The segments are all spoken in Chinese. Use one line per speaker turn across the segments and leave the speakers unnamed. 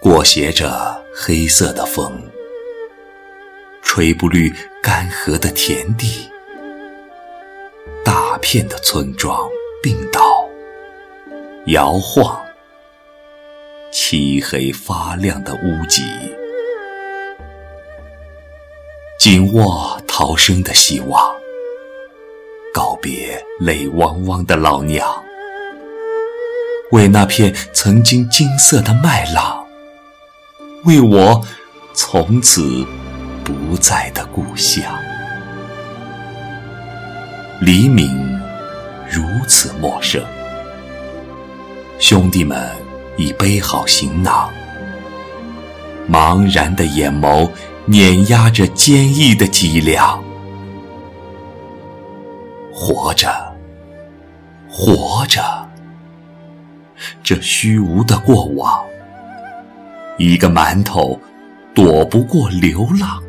裹挟着黑色的风吹不绿干涸的田地大片的村庄病倒摇晃漆黑发亮的屋脊，紧握逃生的希望，告别泪汪汪的老娘，为那片曾经金色的麦浪。为我从此不在的故乡，黎明如此陌生。兄弟们已背好行囊，茫然的眼眸碾压着坚毅的脊梁。活着，活着，这虚无的过往。一个馒头躲不过流浪。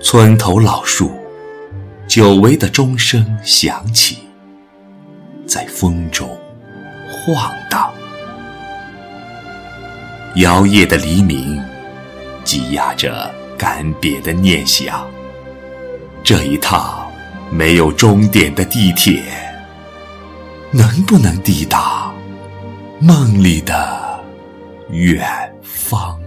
村头老树，久违的钟声响起，在风中晃荡。摇曳的黎明，积压着干瘪的念想。这一趟没有终点的地铁，能不能抵达？梦里的远方。